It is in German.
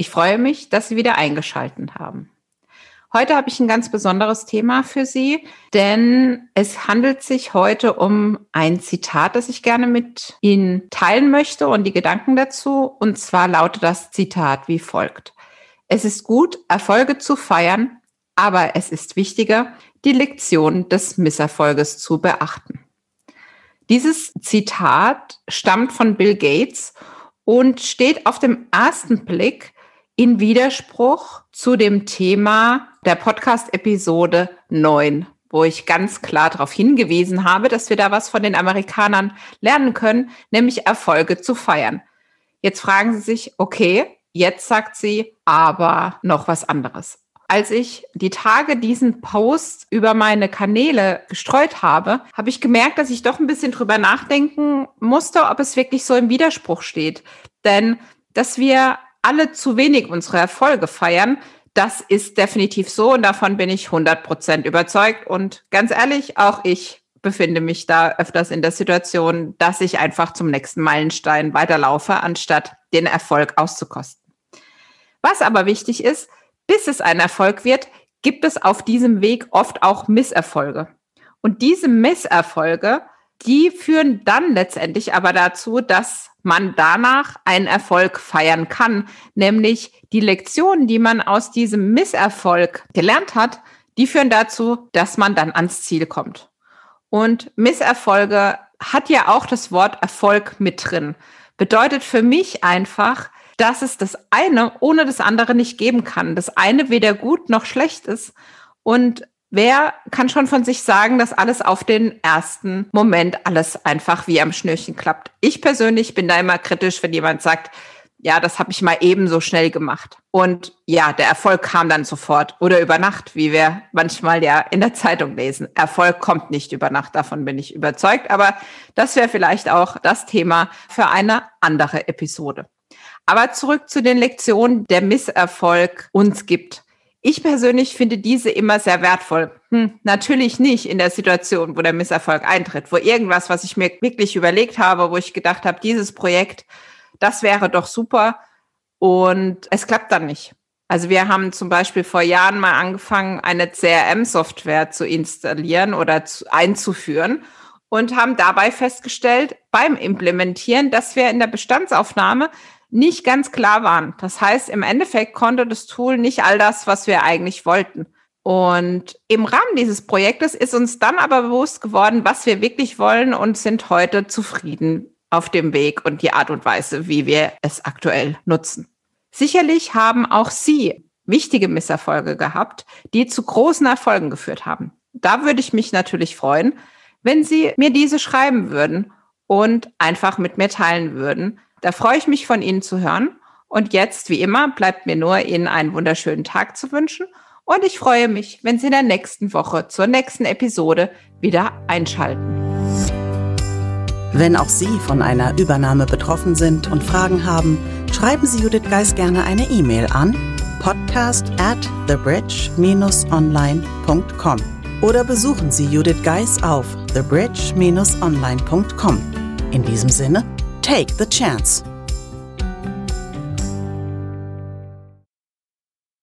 Ich freue mich, dass Sie wieder eingeschalten haben. Heute habe ich ein ganz besonderes Thema für Sie, denn es handelt sich heute um ein Zitat, das ich gerne mit Ihnen teilen möchte und die Gedanken dazu. Und zwar lautet das Zitat wie folgt. Es ist gut, Erfolge zu feiern, aber es ist wichtiger, die Lektion des Misserfolges zu beachten. Dieses Zitat stammt von Bill Gates und steht auf dem ersten Blick in Widerspruch zu dem Thema der Podcast-Episode 9, wo ich ganz klar darauf hingewiesen habe, dass wir da was von den Amerikanern lernen können, nämlich Erfolge zu feiern. Jetzt fragen Sie sich, okay, jetzt sagt sie aber noch was anderes als ich die Tage diesen Post über meine Kanäle gestreut habe, habe ich gemerkt, dass ich doch ein bisschen drüber nachdenken musste, ob es wirklich so im Widerspruch steht. Denn dass wir alle zu wenig unsere Erfolge feiern, das ist definitiv so und davon bin ich 100 Prozent überzeugt. Und ganz ehrlich, auch ich befinde mich da öfters in der Situation, dass ich einfach zum nächsten Meilenstein weiterlaufe, anstatt den Erfolg auszukosten. Was aber wichtig ist, bis es ein Erfolg wird, gibt es auf diesem Weg oft auch Misserfolge. Und diese Misserfolge, die führen dann letztendlich aber dazu, dass man danach einen Erfolg feiern kann, nämlich die Lektionen, die man aus diesem Misserfolg gelernt hat, die führen dazu, dass man dann ans Ziel kommt. Und Misserfolge hat ja auch das Wort Erfolg mit drin. Bedeutet für mich einfach, dass es das eine ohne das andere nicht geben kann. Das eine weder gut noch schlecht ist. Und wer kann schon von sich sagen, dass alles auf den ersten Moment alles einfach wie am Schnürchen klappt? Ich persönlich bin da immer kritisch, wenn jemand sagt, ja, das habe ich mal ebenso schnell gemacht. Und ja, der Erfolg kam dann sofort oder über Nacht, wie wir manchmal ja in der Zeitung lesen. Erfolg kommt nicht über Nacht, davon bin ich überzeugt. Aber das wäre vielleicht auch das Thema für eine andere Episode. Aber zurück zu den Lektionen, der Misserfolg uns gibt. Ich persönlich finde diese immer sehr wertvoll. Hm, natürlich nicht in der Situation, wo der Misserfolg eintritt, wo irgendwas, was ich mir wirklich überlegt habe, wo ich gedacht habe, dieses Projekt, das wäre doch super und es klappt dann nicht. Also wir haben zum Beispiel vor Jahren mal angefangen, eine CRM-Software zu installieren oder zu, einzuführen und haben dabei festgestellt beim Implementieren, dass wir in der Bestandsaufnahme nicht ganz klar waren. Das heißt, im Endeffekt konnte das Tool nicht all das, was wir eigentlich wollten. Und im Rahmen dieses Projektes ist uns dann aber bewusst geworden, was wir wirklich wollen und sind heute zufrieden auf dem Weg und die Art und Weise, wie wir es aktuell nutzen. Sicherlich haben auch Sie wichtige Misserfolge gehabt, die zu großen Erfolgen geführt haben. Da würde ich mich natürlich freuen, wenn Sie mir diese schreiben würden und einfach mit mir teilen würden, da freue ich mich von Ihnen zu hören. Und jetzt, wie immer, bleibt mir nur Ihnen einen wunderschönen Tag zu wünschen. Und ich freue mich, wenn Sie in der nächsten Woche zur nächsten Episode wieder einschalten. Wenn auch Sie von einer Übernahme betroffen sind und Fragen haben, schreiben Sie Judith Geis gerne eine E-Mail an podcast at thebridge-online.com oder besuchen Sie Judith Geis auf thebridge-online.com. In diesem Sinne, Take the chance.